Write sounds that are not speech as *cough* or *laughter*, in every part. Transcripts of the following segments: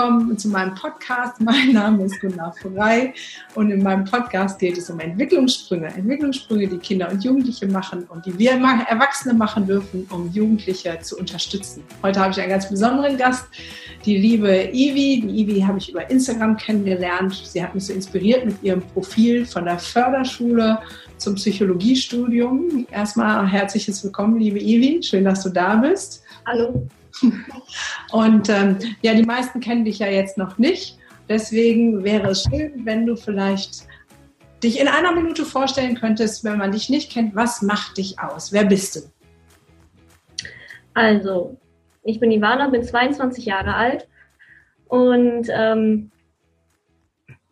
Willkommen zu meinem Podcast. Mein Name ist Gunnar Frey und in meinem Podcast geht es um Entwicklungssprünge. Entwicklungssprünge, die Kinder und Jugendliche machen und die wir Erwachsene machen dürfen, um Jugendliche zu unterstützen. Heute habe ich einen ganz besonderen Gast, die liebe Ivi. Die Ivi habe ich über Instagram kennengelernt. Sie hat mich so inspiriert mit ihrem Profil von der Förderschule zum Psychologiestudium. Erstmal herzliches Willkommen, liebe Ivi. Schön, dass du da bist. Hallo. *laughs* Und ähm, ja, die meisten kennen dich ja jetzt noch nicht. Deswegen wäre es schön, wenn du vielleicht dich in einer Minute vorstellen könntest, wenn man dich nicht kennt, was macht dich aus? Wer bist du? Also, ich bin Ivana, bin 22 Jahre alt und ähm,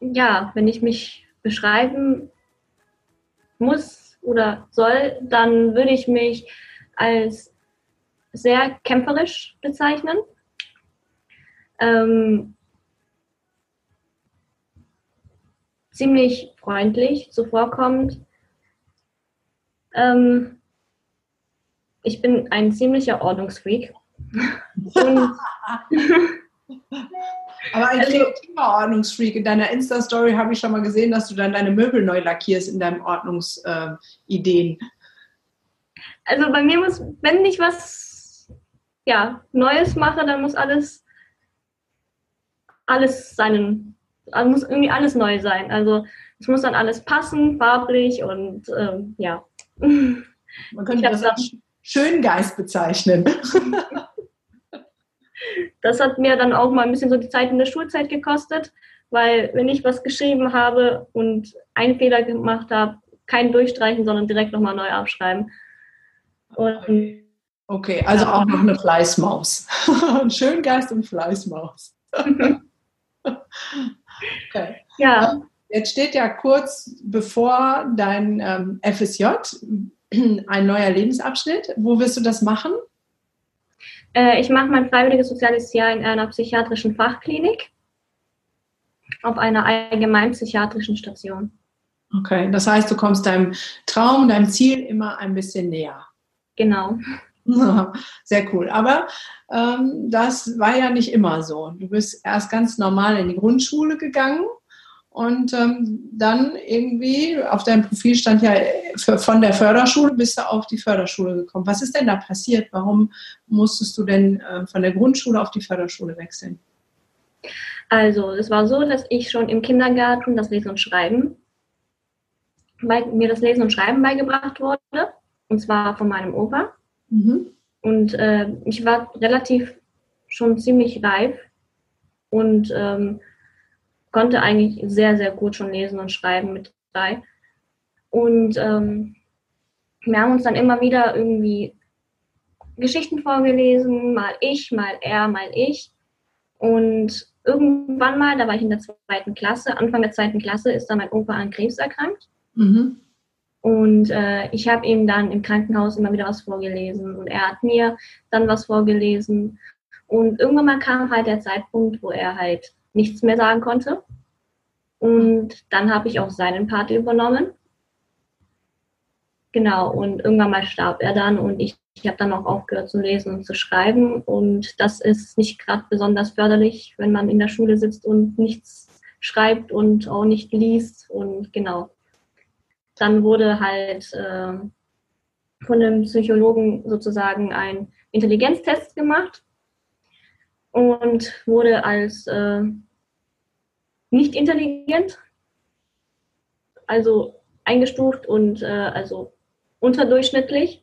ja, wenn ich mich beschreiben muss oder soll, dann würde ich mich als sehr kämpferisch bezeichnen. Ähm, ziemlich freundlich zuvorkommend. Ähm, ich bin ein ziemlicher Ordnungsfreak. *laughs* Aber ein kreativer Ordnungsfreak. In deiner Insta-Story habe ich schon mal gesehen, dass du dann deine Möbel neu lackierst in deinen Ordnungsideen. Äh, also bei mir muss, wenn ich was ja, Neues mache, dann muss alles, alles seinen, also muss irgendwie alles neu sein. Also es muss dann alles passen, farblich und ähm, ja. Man könnte das als Schöngeist bezeichnen. *laughs* das hat mir dann auch mal ein bisschen so die Zeit in der Schulzeit gekostet, weil wenn ich was geschrieben habe und einen Fehler gemacht habe, kein Durchstreichen, sondern direkt nochmal neu aufschreiben. Und Okay, also auch noch eine Fleißmaus. *laughs* Ein Schöngeist und Fleißmaus. *laughs* okay. Ja. Jetzt steht ja kurz bevor dein ähm, FSJ ein neuer Lebensabschnitt. Wo wirst du das machen? Äh, ich mache mein freiwilliges soziales Jahr in einer psychiatrischen Fachklinik auf einer allgemein psychiatrischen Station. Okay, das heißt, du kommst deinem Traum, deinem Ziel immer ein bisschen näher. Genau. *laughs* Sehr cool. Aber ähm, das war ja nicht immer so. Du bist erst ganz normal in die Grundschule gegangen und ähm, dann irgendwie auf deinem Profil stand ja für, von der Förderschule bist du auf die Förderschule gekommen. Was ist denn da passiert? Warum musstest du denn äh, von der Grundschule auf die Förderschule wechseln? Also es war so, dass ich schon im Kindergarten das Lesen und Schreiben, mir das Lesen und Schreiben beigebracht wurde, und zwar von meinem Opa. Mhm. Und äh, ich war relativ schon ziemlich reif und ähm, konnte eigentlich sehr, sehr gut schon lesen und schreiben mit drei. Und ähm, wir haben uns dann immer wieder irgendwie Geschichten vorgelesen, mal ich, mal er, mal ich. Und irgendwann mal, da war ich in der zweiten Klasse, Anfang der zweiten Klasse, ist dann mein Opa an Krebs erkrankt. Mhm. Und äh, ich habe ihm dann im Krankenhaus immer wieder was vorgelesen und er hat mir dann was vorgelesen. Und irgendwann mal kam halt der Zeitpunkt, wo er halt nichts mehr sagen konnte. Und dann habe ich auch seinen Part übernommen. Genau, und irgendwann mal starb er dann und ich, ich habe dann auch aufgehört zu lesen und zu schreiben. Und das ist nicht gerade besonders förderlich, wenn man in der Schule sitzt und nichts schreibt und auch nicht liest. Und genau, dann wurde halt äh, von dem Psychologen sozusagen ein Intelligenztest gemacht und wurde als äh, nicht intelligent, also eingestuft und äh, also unterdurchschnittlich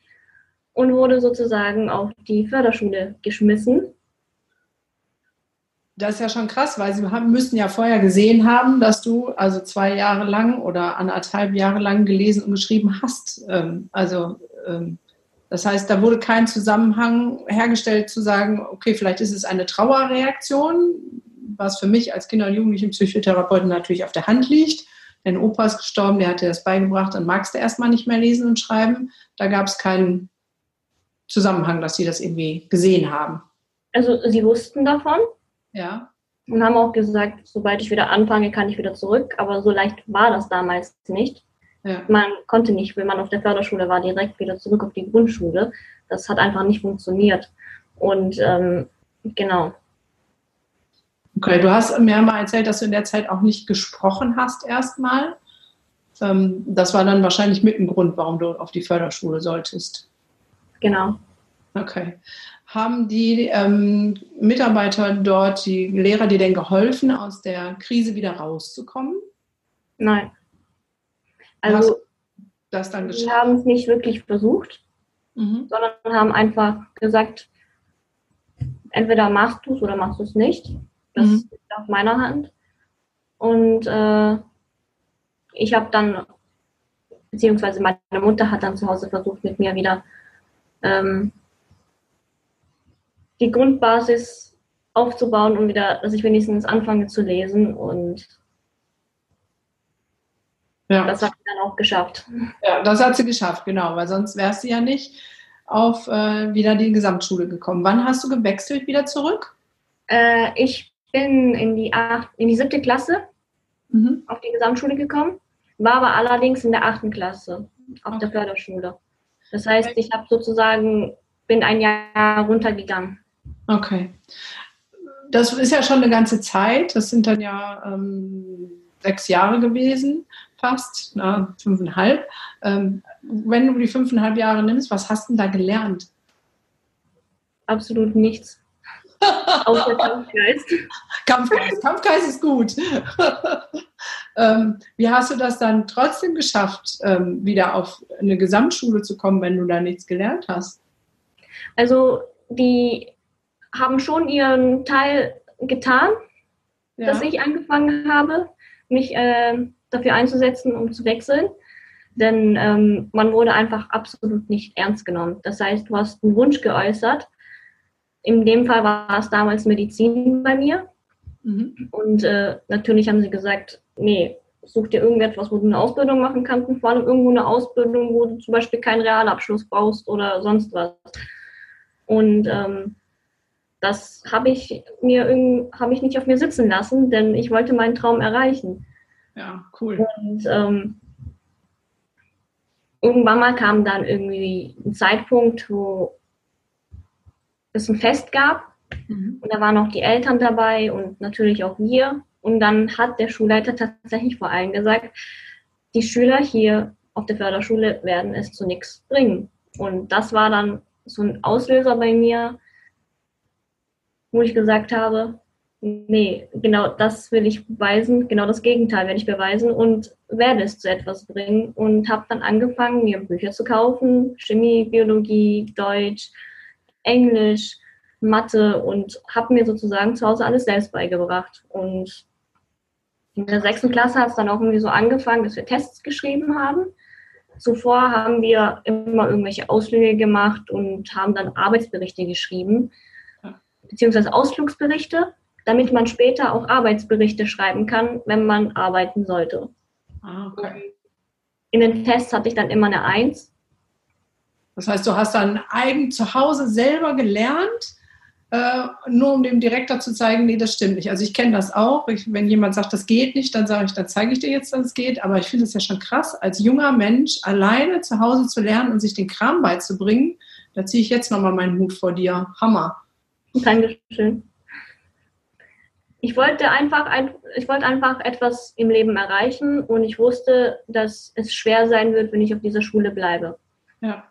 und wurde sozusagen auf die Förderschule geschmissen das ist ja schon krass, weil sie haben, müssen ja vorher gesehen haben, dass du also zwei Jahre lang oder anderthalb Jahre lang gelesen und geschrieben hast. Ähm, also ähm, das heißt, da wurde kein Zusammenhang hergestellt zu sagen, okay, vielleicht ist es eine Trauerreaktion, was für mich als Kinder- und Jugendlichen Psychotherapeuten natürlich auf der Hand liegt. Dein Opa ist gestorben, der hat dir das beigebracht, dann magst du erstmal nicht mehr lesen und schreiben. Da gab es keinen Zusammenhang, dass sie das irgendwie gesehen haben. Also sie wussten davon, ja. Und haben auch gesagt, sobald ich wieder anfange, kann ich wieder zurück. Aber so leicht war das damals nicht. Ja. Man konnte nicht, wenn man auf der Förderschule war, direkt wieder zurück auf die Grundschule. Das hat einfach nicht funktioniert. Und ähm, genau. Okay, du hast mir mal erzählt, dass du in der Zeit auch nicht gesprochen hast erstmal. Ähm, das war dann wahrscheinlich mit ein Grund, warum du auf die Förderschule solltest. Genau. Okay. Haben die ähm, Mitarbeiter dort, die Lehrer, dir denn geholfen, aus der Krise wieder rauszukommen? Nein. Also, das dann geschafft? Wir haben es nicht wirklich versucht, mhm. sondern haben einfach gesagt, entweder machst du es oder machst du es nicht. Das mhm. ist auf meiner Hand. Und äh, ich habe dann, beziehungsweise meine Mutter hat dann zu Hause versucht, mit mir wieder ähm, die Grundbasis aufzubauen und wieder, dass ich wenigstens anfange zu lesen und ja. das hat sie dann auch geschafft. Ja, das hat sie geschafft, genau, weil sonst wärst du ja nicht auf äh, wieder die Gesamtschule gekommen. Wann hast du gewechselt wieder zurück? Äh, ich bin in die, acht, in die siebte Klasse mhm. auf die Gesamtschule gekommen, war aber allerdings in der achten Klasse auf okay. der Förderschule. Das heißt, ich habe sozusagen, bin ein Jahr runtergegangen. Okay. Das ist ja schon eine ganze Zeit. Das sind dann ja ähm, sechs Jahre gewesen, fast, na, fünfeinhalb. Ähm, wenn du die fünfeinhalb Jahre nimmst, was hast du denn da gelernt? Absolut nichts. *laughs* Außer Kampfgeist. Kampfgeist. Kampfgeist ist gut. *laughs* ähm, wie hast du das dann trotzdem geschafft, ähm, wieder auf eine Gesamtschule zu kommen, wenn du da nichts gelernt hast? Also die haben schon ihren Teil getan, ja. dass ich angefangen habe, mich äh, dafür einzusetzen, um zu wechseln. Denn ähm, man wurde einfach absolut nicht ernst genommen. Das heißt, du hast einen Wunsch geäußert. In dem Fall war es damals Medizin bei mir. Mhm. Und äh, natürlich haben sie gesagt, nee, such dir irgendetwas, wo du eine Ausbildung machen kannst und vor allem irgendwo eine Ausbildung, wo du zum Beispiel keinen Realabschluss brauchst oder sonst was. Und ähm, das habe ich mir habe ich nicht auf mir sitzen lassen, denn ich wollte meinen Traum erreichen. Ja, cool. Und ähm, irgendwann mal kam dann irgendwie ein Zeitpunkt, wo es ein Fest gab mhm. und da waren auch die Eltern dabei und natürlich auch wir. Und dann hat der Schulleiter tatsächlich vor allem gesagt, die Schüler hier auf der Förderschule werden es zu nichts bringen. Und das war dann so ein Auslöser bei mir, wo ich gesagt habe, nee, genau das will ich beweisen, genau das Gegenteil werde ich beweisen und werde es zu etwas bringen und habe dann angefangen, mir Bücher zu kaufen, Chemie, Biologie, Deutsch, Englisch, Mathe und habe mir sozusagen zu Hause alles selbst beigebracht. Und in der sechsten Klasse hat es dann auch irgendwie so angefangen, dass wir Tests geschrieben haben. Zuvor haben wir immer irgendwelche Ausflüge gemacht und haben dann Arbeitsberichte geschrieben, beziehungsweise Ausflugsberichte damit man später auch Arbeitsberichte schreiben kann, wenn man arbeiten sollte. Ah, okay. In den Tests hatte ich dann immer eine Eins. Das heißt, du hast dann eigen zu Hause selber gelernt, äh, nur um dem Direktor zu zeigen, nee, das stimmt nicht. Also ich kenne das auch. Ich, wenn jemand sagt, das geht nicht, dann sage ich, dann zeige ich dir jetzt, dass es geht. Aber ich finde es ja schon krass, als junger Mensch alleine zu Hause zu lernen und sich den Kram beizubringen. Da ziehe ich jetzt nochmal meinen Hut vor dir. Hammer. Dankeschön ich wollte einfach, ich wollte einfach etwas im Leben erreichen und ich wusste, dass es schwer sein wird, wenn ich auf dieser Schule bleibe. Ja.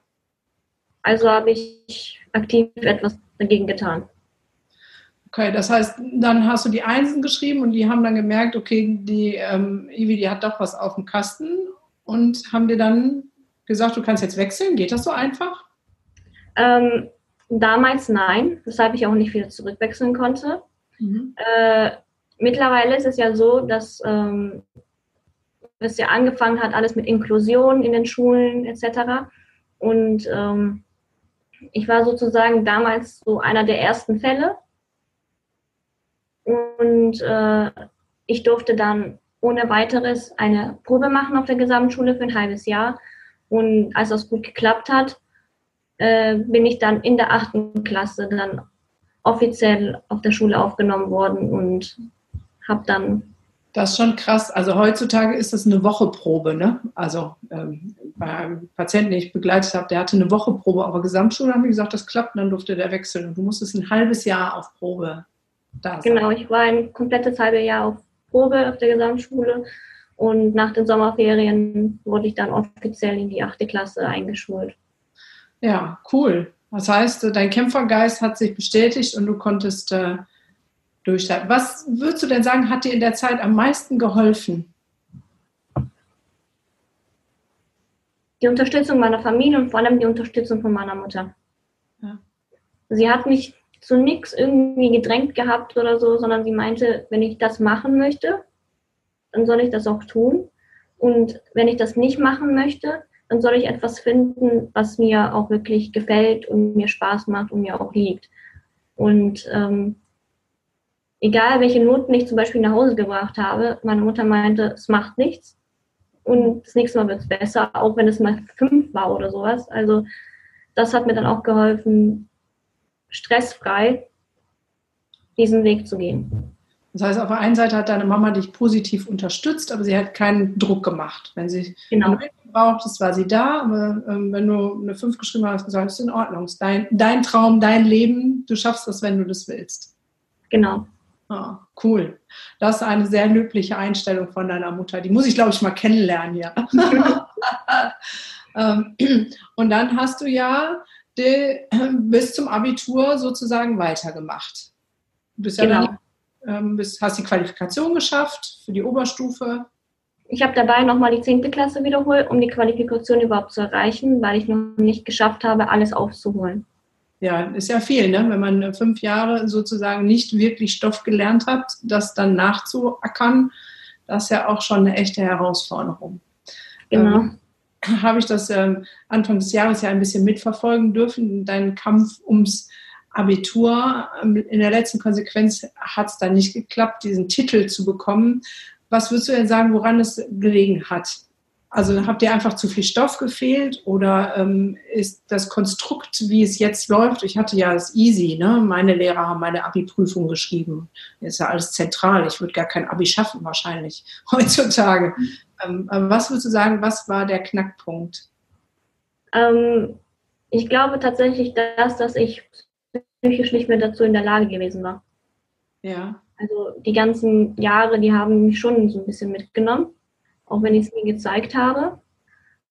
Also habe ich aktiv etwas dagegen getan. Okay, das heißt, dann hast du die Einsen geschrieben und die haben dann gemerkt, okay, die ähm, Ivi, die hat doch was auf dem Kasten und haben dir dann gesagt, du kannst jetzt wechseln. Geht das so einfach? Ähm, damals nein, weshalb ich auch nicht wieder zurückwechseln konnte. Mhm. Äh, mittlerweile ist es ja so, dass ähm, es ja angefangen hat, alles mit Inklusion in den Schulen etc. Und ähm, ich war sozusagen damals so einer der ersten Fälle. Und äh, ich durfte dann ohne weiteres eine Probe machen auf der Gesamtschule für ein halbes Jahr. Und als das gut geklappt hat, äh, bin ich dann in der achten Klasse dann offiziell auf der Schule aufgenommen worden und habe dann. Das ist schon krass. Also heutzutage ist das eine Wocheprobe, ne? Also ähm, bei einem Patienten, den ich begleitet habe, der hatte eine Wocheprobe, aber Gesamtschule haben die gesagt, das klappt, dann durfte der wechseln. Und du musstest ein halbes Jahr auf Probe da sein. Genau, ich war ein komplettes halbe Jahr auf Probe auf der Gesamtschule und nach den Sommerferien wurde ich dann offiziell in die achte Klasse eingeschult. Ja, cool. Das heißt, dein Kämpfergeist hat sich bestätigt und du konntest äh, durchstarten. Was würdest du denn sagen, hat dir in der Zeit am meisten geholfen? Die Unterstützung meiner Familie und vor allem die Unterstützung von meiner Mutter. Ja. Sie hat mich zu nichts irgendwie gedrängt gehabt oder so, sondern sie meinte, wenn ich das machen möchte, dann soll ich das auch tun. Und wenn ich das nicht machen möchte, dann soll ich etwas finden, was mir auch wirklich gefällt und mir Spaß macht und mir auch liegt. Und ähm, egal welche Noten ich zum Beispiel nach Hause gebracht habe, meine Mutter meinte, es macht nichts. Und das nächste Mal wird es besser, auch wenn es mal fünf war oder sowas. Also das hat mir dann auch geholfen, stressfrei diesen Weg zu gehen. Das heißt, auf der einen Seite hat deine Mama dich positiv unterstützt, aber sie hat keinen Druck gemacht. Wenn sie genau. Braucht, war sie da, aber ähm, wenn du eine 5 geschrieben hast, gesagt, ist in Ordnung, ist dein, dein Traum, dein Leben, du schaffst das, wenn du das willst. Genau. Ah, cool. Das ist eine sehr löbliche Einstellung von deiner Mutter. Die muss ich, glaube ich, mal kennenlernen, ja. *laughs* Ähm, und dann hast du ja die, bis zum Abitur sozusagen weitergemacht. Du bist ja genau. dann, ähm, bist, hast die Qualifikation geschafft für die Oberstufe. Ich habe dabei nochmal die 10. Klasse wiederholt, um die Qualifikation überhaupt zu erreichen, weil ich noch nicht geschafft habe, alles aufzuholen. Ja, ist ja viel, ne? wenn man fünf Jahre sozusagen nicht wirklich Stoff gelernt hat, das dann nachzuackern, das ist ja auch schon eine echte Herausforderung. Genau. Ähm, *clears throat* habe ich das ähm, Anfang des Jahres ja ein bisschen mitverfolgen dürfen, deinen Kampf ums Abitur. Ähm, in der letzten Konsequenz hat es dann nicht geklappt, diesen Titel zu bekommen. Was würdest du denn sagen, woran es gelegen hat? Also habt ihr einfach zu viel Stoff gefehlt oder ähm, ist das Konstrukt, wie es jetzt läuft? Ich hatte ja das Easy, ne? Meine Lehrer haben meine Abi-Prüfung geschrieben. Ist ja alles zentral. Ich würde gar kein Abi schaffen wahrscheinlich *laughs* heutzutage. Ähm, was würdest du sagen, was war der Knackpunkt? Ähm, ich glaube tatsächlich, dass, dass ich psychisch nicht mehr dazu in der Lage gewesen war. Ja. Also die ganzen Jahre, die haben mich schon so ein bisschen mitgenommen auch wenn ich es nie gezeigt habe.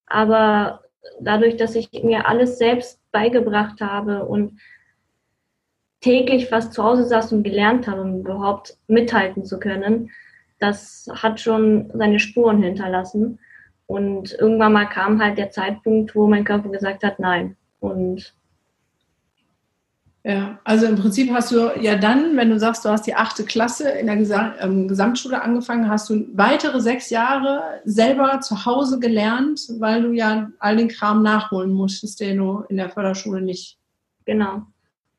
Aber dadurch, dass ich mir alles selbst beigebracht habe und täglich fast zu Hause saß und gelernt habe, um überhaupt mithalten zu können, das hat schon seine Spuren hinterlassen. Und irgendwann mal kam halt der Zeitpunkt, wo mein Körper gesagt hat, nein. Und ja, also im Prinzip hast du ja dann, wenn du sagst, du hast die achte Klasse in der ähm, Gesamtschule angefangen, hast du weitere sechs Jahre selber zu Hause gelernt, weil du ja all den Kram nachholen musstest, den du in der Förderschule nicht. Genau.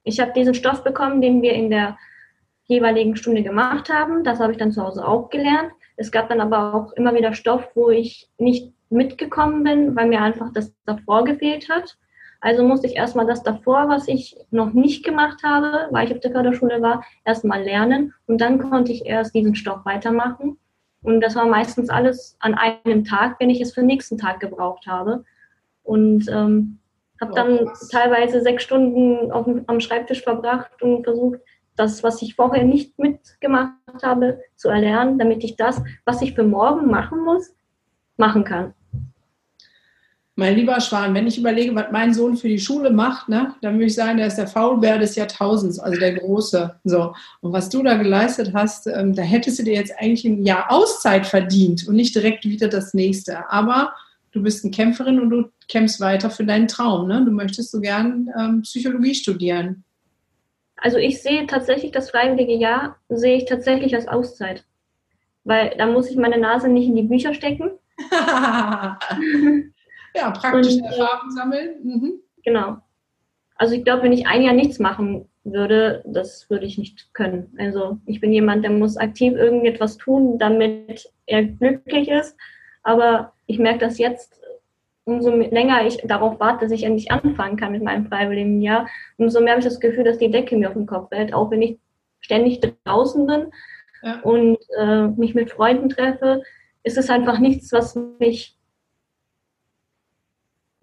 Ich habe diesen Stoff bekommen, den wir in der jeweiligen Stunde gemacht haben. Das habe ich dann zu Hause auch gelernt. Es gab dann aber auch immer wieder Stoff, wo ich nicht mitgekommen bin, weil mir einfach das davor gefehlt hat. Also musste ich erstmal das davor, was ich noch nicht gemacht habe, weil ich auf der Förderschule war, erstmal lernen und dann konnte ich erst diesen Stoff weitermachen. Und das war meistens alles an einem Tag, wenn ich es für den nächsten Tag gebraucht habe. Und ähm, habe dann oh, teilweise sechs Stunden auf, am Schreibtisch verbracht und versucht, das, was ich vorher nicht mitgemacht habe, zu erlernen, damit ich das, was ich für morgen machen muss, machen kann. Mein lieber Schwan, wenn ich überlege, was mein Sohn für die Schule macht, ne, dann würde ich sagen, der ist der Faulbär des Jahrtausends, also der Große. So. Und was du da geleistet hast, ähm, da hättest du dir jetzt eigentlich ein Jahr Auszeit verdient und nicht direkt wieder das nächste. Aber du bist eine Kämpferin und du kämpfst weiter für deinen Traum. Ne? Du möchtest so gern ähm, Psychologie studieren. Also ich sehe tatsächlich das freiwillige Jahr, sehe ich tatsächlich als Auszeit. Weil da muss ich meine Nase nicht in die Bücher stecken. *laughs* *laughs* Ja, praktische und, äh, Erfahrung sammeln. Mhm. Genau. Also ich glaube, wenn ich ein Jahr nichts machen würde, das würde ich nicht können. Also ich bin jemand, der muss aktiv irgendetwas tun, damit er glücklich ist. Aber ich merke das jetzt, umso länger ich darauf warte, dass ich endlich anfangen kann mit meinem freiwilligen Jahr, umso mehr habe ich das Gefühl, dass die Decke mir auf den Kopf fällt, auch wenn ich ständig draußen bin ja. und äh, mich mit Freunden treffe, ist es einfach nichts, was mich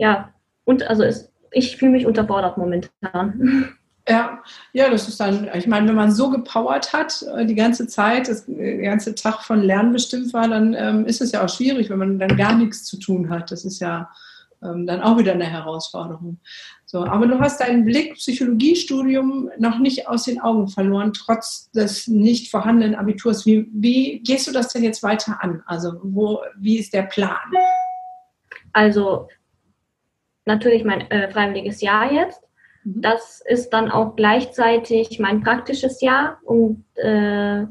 ja, und also es, ich fühle mich unterfordert momentan. Ja, ja, das ist dann, ich meine, wenn man so gepowert hat, äh, die ganze Zeit, das, äh, der ganze Tag von Lernen bestimmt war, dann ähm, ist es ja auch schwierig, wenn man dann gar nichts zu tun hat. Das ist ja ähm, dann auch wieder eine Herausforderung. So, aber du hast deinen Blick Psychologiestudium noch nicht aus den Augen verloren, trotz des nicht vorhandenen Abiturs. Wie, wie gehst du das denn jetzt weiter an? Also, wo, wie ist der Plan? Also, natürlich mein äh, freiwilliges Jahr jetzt. Mhm. Das ist dann auch gleichzeitig mein praktisches Jahr, um äh,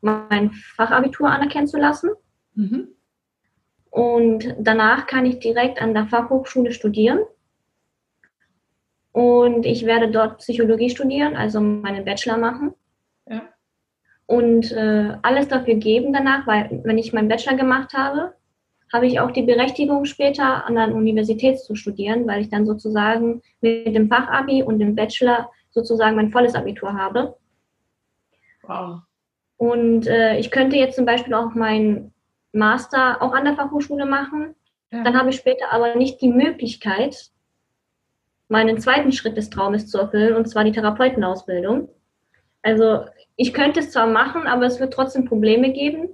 mein Fachabitur anerkennen zu lassen. Mhm. Und danach kann ich direkt an der Fachhochschule studieren. Und ich werde dort Psychologie studieren, also meinen Bachelor machen. Ja. Und äh, alles dafür geben danach, weil wenn ich meinen Bachelor gemacht habe, habe ich auch die Berechtigung später an der Universität zu studieren, weil ich dann sozusagen mit dem Fachabi und dem Bachelor sozusagen mein volles Abitur habe. Wow. Und äh, ich könnte jetzt zum Beispiel auch meinen Master auch an der Fachhochschule machen. Ja. Dann habe ich später aber nicht die Möglichkeit, meinen zweiten Schritt des Traumes zu erfüllen, und zwar die Therapeutenausbildung. Also ich könnte es zwar machen, aber es wird trotzdem Probleme geben.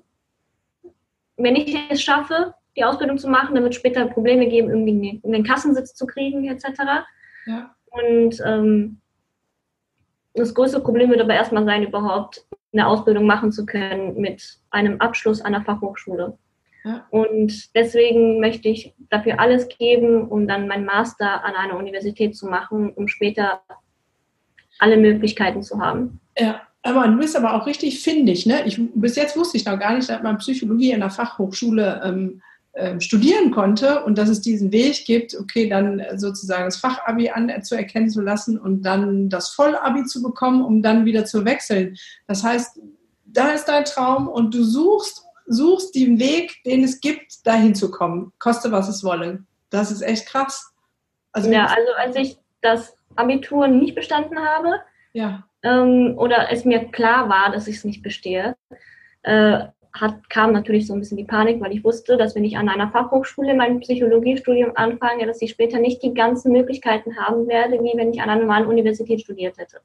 Wenn ich es schaffe, die Ausbildung zu machen, es später Probleme geben, irgendwie in den Kassensitz zu kriegen, etc. Ja. Und ähm, das größte Problem wird aber erstmal sein, überhaupt eine Ausbildung machen zu können mit einem Abschluss einer Fachhochschule. Und deswegen möchte ich dafür alles geben, um dann meinen Master an einer Universität zu machen, um später alle Möglichkeiten zu haben. Ja, aber du bist aber auch richtig findig. Ne? Ich, bis jetzt wusste ich noch gar nicht, dass man Psychologie in der Fachhochschule ähm, äh, studieren konnte und dass es diesen Weg gibt, okay, dann sozusagen das Fachabi anzuerkennen zu lassen und dann das Vollabi zu bekommen, um dann wieder zu wechseln. Das heißt, da ist dein Traum und du suchst suchst den Weg, den es gibt, dahin zu kommen, koste was es wolle. Das ist echt krass. Also ja, also als ich das Abitur nicht bestanden habe ja. ähm, oder es mir klar war, dass ich es nicht bestehe, äh, hat, kam natürlich so ein bisschen die Panik, weil ich wusste, dass wenn ich an einer Fachhochschule mein Psychologiestudium anfange, dass ich später nicht die ganzen Möglichkeiten haben werde, wie wenn ich an einer normalen Universität studiert hätte.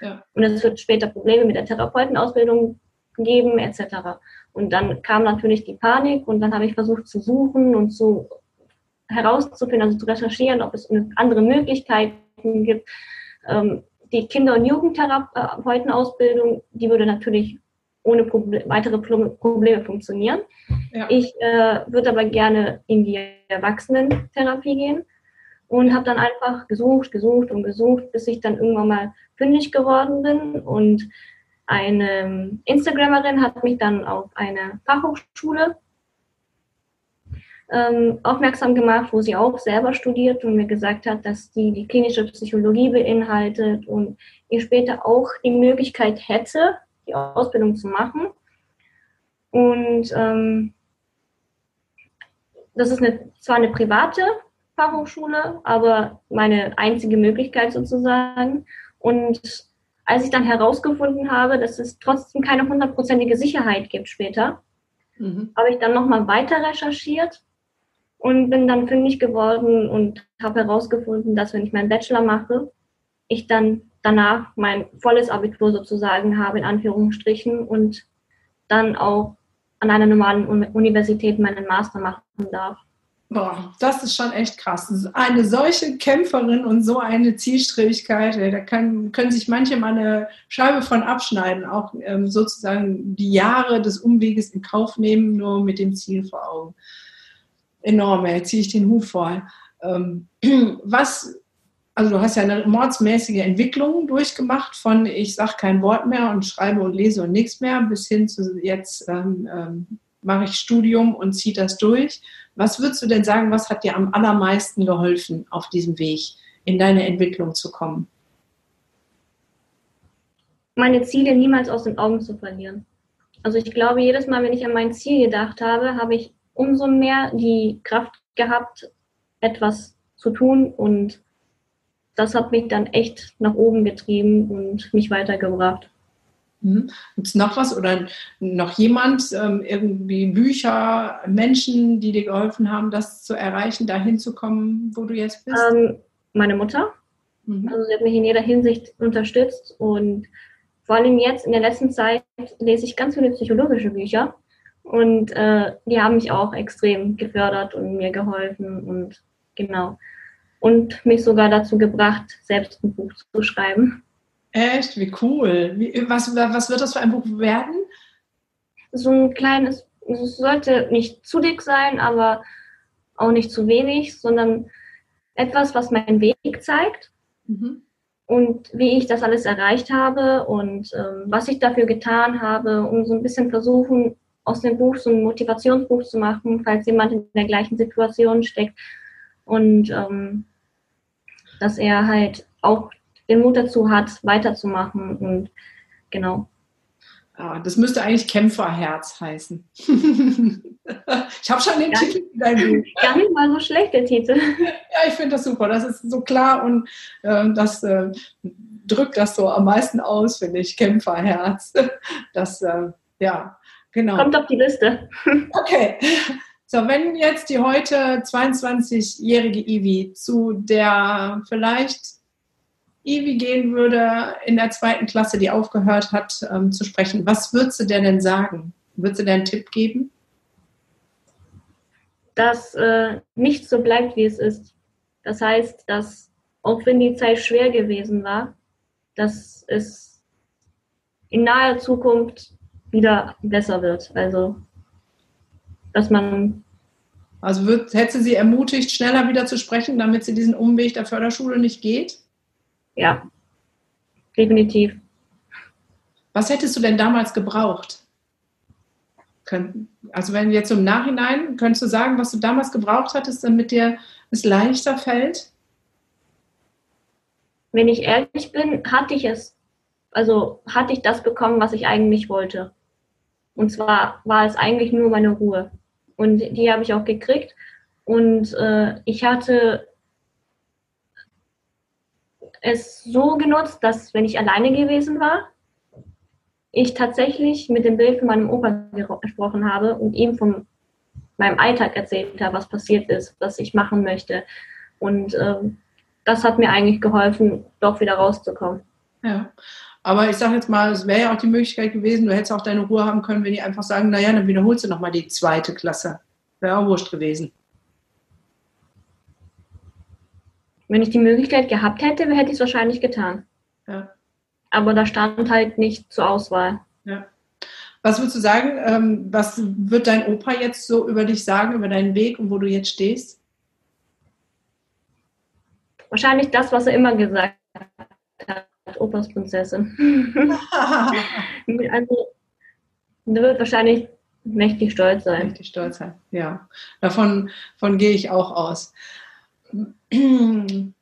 Ja. Und es wird später Probleme mit der Therapeutenausbildung geben, etc. Und dann kam natürlich die Panik und dann habe ich versucht zu suchen und zu herauszufinden, also zu recherchieren, ob es andere Möglichkeiten gibt. Ähm, die Kinder- und Jugendtherapeutenausbildung, die würde natürlich ohne Proble weitere Probleme funktionieren. Ja. Ich äh, würde aber gerne in die Erwachsenentherapie gehen und habe dann einfach gesucht, gesucht und gesucht, bis ich dann irgendwann mal fündig geworden bin und eine Instagramerin hat mich dann auf eine Fachhochschule ähm, aufmerksam gemacht, wo sie auch selber studiert und mir gesagt hat, dass die die klinische Psychologie beinhaltet und ich später auch die Möglichkeit hätte, die Ausbildung zu machen. Und ähm, das ist eine, zwar eine private Fachhochschule, aber meine einzige Möglichkeit sozusagen. Und als ich dann herausgefunden habe, dass es trotzdem keine hundertprozentige Sicherheit gibt später, mhm. habe ich dann nochmal weiter recherchiert und bin dann fündig geworden und habe herausgefunden, dass wenn ich meinen Bachelor mache, ich dann danach mein volles Abitur sozusagen habe, in Anführungsstrichen, und dann auch an einer normalen Universität meinen Master machen darf. Boah, das ist schon echt krass. Eine solche Kämpferin und so eine Zielstrebigkeit, da kann, können sich manche mal eine Scheibe von abschneiden, auch ähm, sozusagen die Jahre des Umweges in Kauf nehmen, nur mit dem Ziel vor Augen. Enorm, jetzt ziehe ich den Hut vor. Ähm, *clears throat* was, also du hast ja eine mordsmäßige Entwicklung durchgemacht von ich sage kein Wort mehr und schreibe und lese und nichts mehr, bis hin zu jetzt ähm, ähm mache ich Studium und ziehe das durch. Was würdest du denn sagen, was hat dir am allermeisten geholfen, auf diesem Weg in deine Entwicklung zu kommen? Meine Ziele niemals aus den Augen zu verlieren. Also ich glaube, jedes Mal, wenn ich an mein Ziel gedacht habe, habe ich umso mehr die Kraft gehabt, etwas zu tun und das hat mich dann echt nach oben getrieben und mich weitergebracht. Mhm. Gibt es noch was oder noch jemand, ähm, irgendwie Bücher, Menschen, die dir geholfen haben, das zu erreichen, dahin zu kommen, wo du jetzt bist? Ähm, meine Mutter. Mhm. Also sie hat mich in jeder Hinsicht unterstützt und vor allem jetzt in der letzten Zeit lese ich ganz viele psychologische Bücher und äh, die haben mich auch extrem gefördert und mir geholfen und genau. Und mich sogar dazu gebracht, selbst ein Buch zu schreiben. Echt? Wie cool. Wie, was, was wird das für ein Buch werden? So ein kleines, es sollte nicht zu dick sein, aber auch nicht zu wenig, sondern etwas, was meinen Weg zeigt mhm. und wie ich das alles erreicht habe und ähm, was ich dafür getan habe, um so ein bisschen versuchen, aus dem Buch so ein Motivationsbuch zu machen, falls jemand in der gleichen Situation steckt und ähm, dass er halt auch den Mut dazu hat, weiterzumachen und genau. Ah, das müsste eigentlich Kämpferherz heißen. *laughs* ich habe schon den gar Titel in deinem Buch. Gar nicht mal so schlecht, der Titel. Ja, ich finde das super. Das ist so klar und äh, das äh, drückt das so am meisten aus, finde ich. Kämpferherz. *laughs* Das, äh, ja, genau. Kommt auf die Liste. okay. So, wenn jetzt die heute 22-jährige Ivi zu der vielleicht Ivi gehen würde in der zweiten Klasse, die aufgehört hat ähm, zu sprechen, was würdest du denn sagen? Würdest du dir einen Tipp geben? Dass äh, nicht so bleibt, wie es ist. Das heißt, dass auch wenn die Zeit schwer gewesen war, dass es in naher Zukunft wieder besser wird. Also, dass man. Also wird, hätte sie ermutigt, schneller wieder zu sprechen, damit sie diesen Umweg der Förderschule nicht geht? Ja, definitiv. Was hättest du denn damals gebraucht? Also wenn jetzt im Nachhinein, könntest du sagen, was du damals gebraucht hattest, damit dir es leichter fällt? Wenn ich ehrlich bin, hatte ich es, also hatte ich das bekommen, was ich eigentlich wollte. Und zwar war es eigentlich nur meine Ruhe. Und die habe ich auch gekriegt. Und äh, ich hatte es so genutzt, dass wenn ich alleine gewesen war, ich tatsächlich mit dem Bild von meinem Opa gesprochen habe und ihm von meinem Alltag erzählt habe, was passiert ist, was ich machen möchte. Und ähm, das hat mir eigentlich geholfen, doch wieder rauszukommen. Ja. Aber ich sage jetzt mal, es wäre ja auch die Möglichkeit gewesen, du hättest auch deine Ruhe haben können, wenn die einfach sagen, naja, dann wiederholst du nochmal die zweite Klasse. Wäre auch wurscht gewesen. Wenn ich die Möglichkeit gehabt hätte, hätte ich es wahrscheinlich getan. Ja. Aber da stand halt nicht zur Auswahl. Ja. Was würdest du sagen, ähm, was wird dein Opa jetzt so über dich sagen, über deinen Weg und wo du jetzt stehst? Wahrscheinlich das, was er immer gesagt hat, Opas Prinzessin. *laughs* also, der wird wahrscheinlich mächtig stolz sein. Mächtig stolz sein, ja. Davon, davon gehe ich auch aus.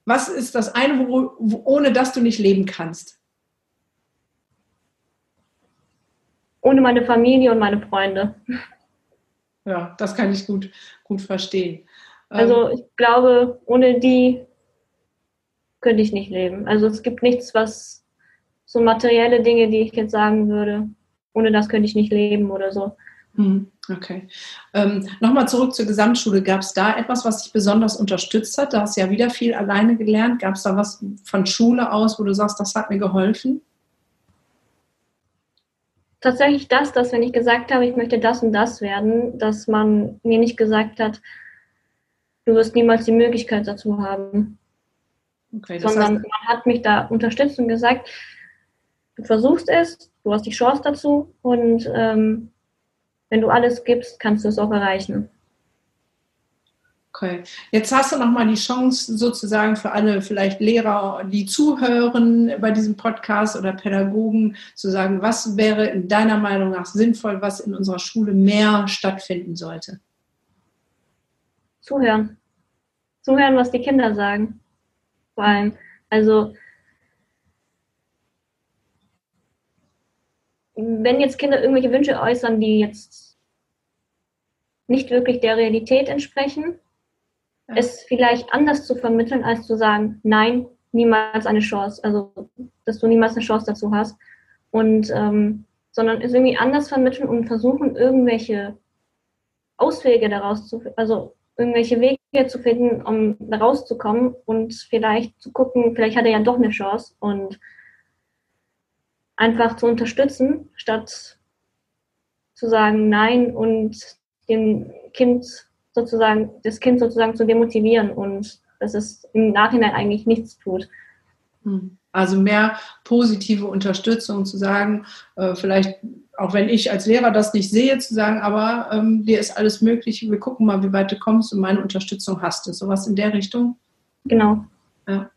Was ist das eine, wo, wo, ohne das du nicht leben kannst? Ohne meine Familie und meine Freunde. Ja, das kann ich gut, gut verstehen. Also ähm, ich glaube, ohne die könnte ich nicht leben. Also es gibt nichts, was so materielle Dinge, die ich jetzt sagen würde, ohne das könnte ich nicht leben oder so. Hm, okay. Ähm, Nochmal zurück zur Gesamtschule. Gab es da etwas, was dich besonders unterstützt hat? Da hast du ja wieder viel alleine gelernt. Gab es da was von Schule aus, wo du sagst, das hat mir geholfen? Tatsächlich das, dass wenn ich gesagt habe, ich möchte das und das werden, dass man mir nicht gesagt hat, du wirst niemals die Möglichkeit dazu haben. Okay, Sondern heißt, man hat mich da unterstützt und gesagt, du versuchst es, du hast die Chance dazu und ähm, wenn du alles gibst, kannst du es auch erreichen. Okay, jetzt hast du nochmal die Chance sozusagen für alle vielleicht Lehrer, die zuhören bei diesem Podcast oder Pädagogen zu sagen, was wäre in deiner Meinung nach sinnvoll, was in unserer Schule mehr stattfinden sollte? Zuhören. Zuhören, was die Kinder sagen. Vor allem. Also wenn jetzt Kinder irgendwelche Wünsche äußern, die jetzt nicht wirklich der Realität entsprechen, ja. es vielleicht anders zu vermitteln, als zu sagen, nein, niemals eine Chance, also dass du niemals eine Chance dazu hast. Und ähm, sondern es irgendwie anders vermitteln und versuchen, irgendwelche Auswege daraus zu, also irgendwelche Wege zu finden, um da rauszukommen und vielleicht zu gucken, vielleicht hat er ja doch eine Chance und einfach zu unterstützen, statt zu sagen Nein und dem Kind sozusagen, das Kind sozusagen zu demotivieren und dass es im Nachhinein eigentlich nichts tut. Hm. Also mehr positive Unterstützung zu sagen, äh, vielleicht auch wenn ich als Lehrer das nicht sehe, zu sagen, aber ähm, dir ist alles möglich, wir gucken mal, wie weit du kommst und meine Unterstützung hast du. Sowas in der Richtung? Genau. Ja.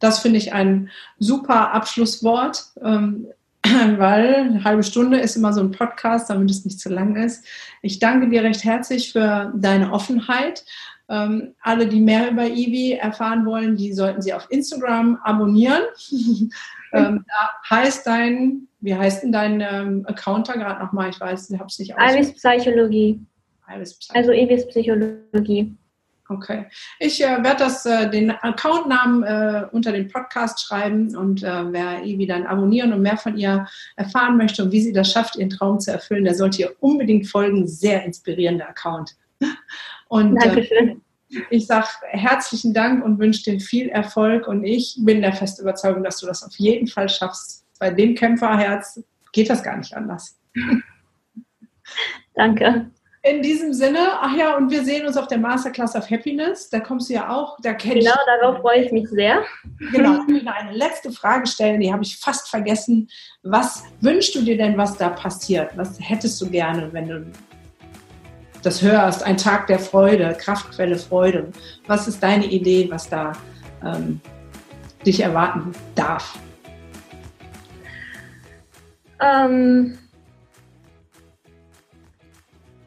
Das finde ich ein super Abschlusswort, ähm, *clears throat* weil eine halbe Stunde ist immer so ein Podcast, damit es nicht zu lang ist. Ich danke dir recht herzlich für deine Offenheit. Ähm, alle, die mehr über Ivi erfahren wollen, die sollten sie auf Instagram abonnieren. *laughs* ähm, da heißt dein, wie heißt denn dein ähm, Account da gerade nochmal? Ich weiß, ich habe es nicht. Ivis Psychologie. Ivis Psychologie. Also Ivis Psychologie. Okay. Ich äh, werde das äh, den Accountnamen äh, unter den Podcast schreiben und äh, wer Ivi dann abonnieren und mehr von ihr erfahren möchte und wie sie das schafft, ihren Traum zu erfüllen, der sollte ihr unbedingt folgen. Sehr inspirierender Account. *laughs* Und, äh, Dankeschön. Ich sage herzlichen Dank und wünsche dir viel Erfolg und ich bin der festen Überzeugung, dass du das auf jeden Fall schaffst. Bei dem Kämpferherz geht das gar nicht anders. *laughs* Danke. In diesem Sinne, ach ja, und wir sehen uns auf der Masterclass of Happiness. Da kommst du ja auch. Da genau, ich, darauf freue ich mich sehr. Genau, ich will eine letzte Frage stellen, die habe ich fast vergessen. Was wünschst du dir denn, was da passiert? Was hättest du gerne, wenn du das hörst? Ein Tag der Freude, Kraftquelle Freude. Was ist deine Idee, was da ähm, dich erwarten darf? Ähm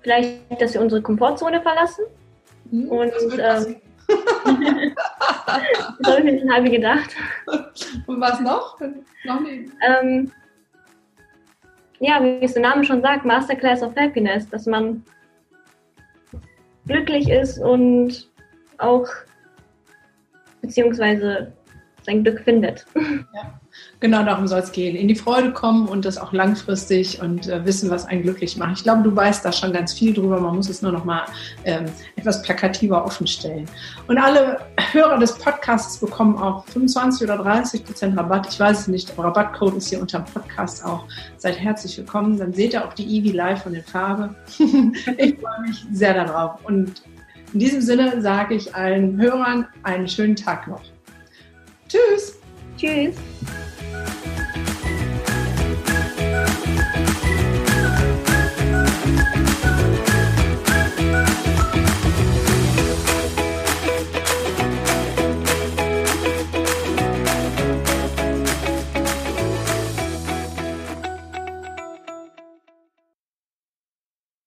vielleicht, dass wir unsere Komfortzone verlassen. Mhm, und ähm, *laughs* das habe ich mir schon halb gedacht. Und was noch? noch ähm, ja, wie es der Name schon sagt, Masterclass of Happiness, dass man glücklich ist und auch beziehungsweise sein Glück findet. Ja. Genau darum soll es gehen. In die Freude kommen und das auch langfristig und äh, wissen, was einen glücklich macht. Ich glaube, du weißt da schon ganz viel drüber. Man muss es nur noch mal ähm, etwas plakativer offenstellen. Und alle Hörer des Podcasts bekommen auch 25 oder 30 Prozent Rabatt. Ich weiß es nicht. Der Rabattcode ist hier unter dem Podcast auch. Seid herzlich willkommen. Dann seht ihr auch die Eevee live von der Farbe. *laughs* ich freue mich sehr darauf. Und in diesem Sinne sage ich allen Hörern einen schönen Tag noch. Tschüss. Tschüss.